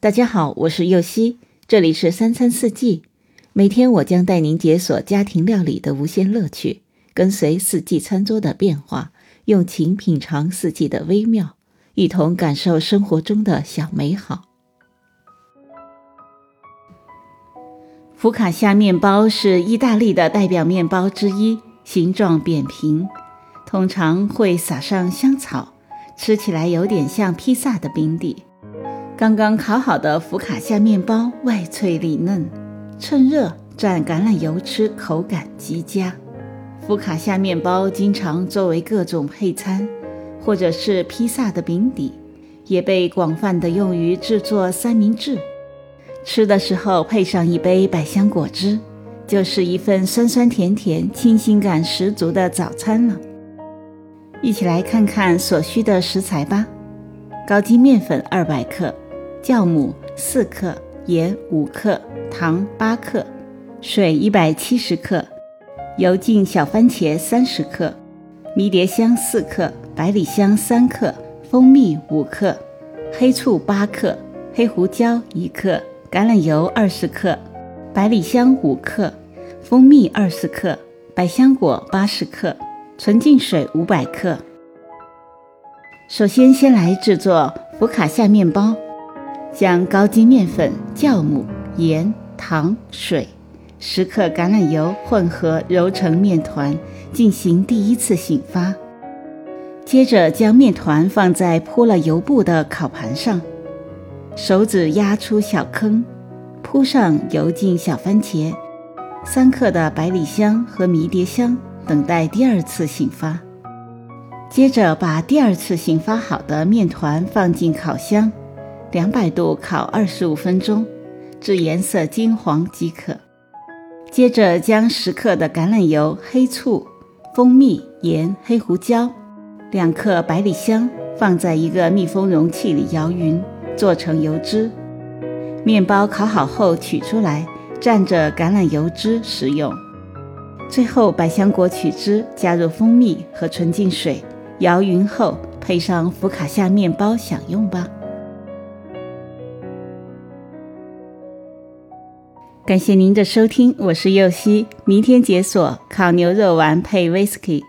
大家好，我是右希，这里是三餐四季。每天我将带您解锁家庭料理的无限乐趣，跟随四季餐桌的变化，用情品尝四季的微妙，一同感受生活中的小美好。福卡夏面包是意大利的代表面包之一，形状扁平，通常会撒上香草，吃起来有点像披萨的饼底。刚刚烤好的福卡夏面包外脆里嫩，趁热蘸橄榄油吃，口感极佳。福卡夏面包经常作为各种配餐，或者是披萨的饼底，也被广泛的用于制作三明治。吃的时候配上一杯百香果汁，就是一份酸酸甜甜、清新感十足的早餐了。一起来看看所需的食材吧：高筋面粉二百克。酵母四克，盐五克，糖八克，水一百七十克，油浸小番茄三十克，迷迭香四克，百里香三克，蜂蜜五克，黑醋八克，黑胡椒一克，橄榄油二十克，百里香五克，蜂蜜二十克，百香果八十克，纯净水五百克。首先，先来制作福卡夏面包。将高筋面粉、酵母、盐、糖、水、十克橄榄油混合揉成面团，进行第一次醒发。接着将面团放在铺了油布的烤盘上，手指压出小坑，铺上油浸小番茄、三克的百里香和迷迭香，等待第二次醒发。接着把第二次醒发好的面团放进烤箱。两百度烤二十五分钟，至颜色金黄即可。接着将十克的橄榄油、黑醋、蜂蜜、盐、黑胡椒、两克百里香放在一个密封容器里摇匀，做成油脂。面包烤好后取出来，蘸着橄榄油汁食用。最后百香果取汁，加入蜂蜜和纯净水，摇匀后配上福卡夏面包享用吧。感谢您的收听，我是右希。明天解锁烤牛肉丸配 whisky。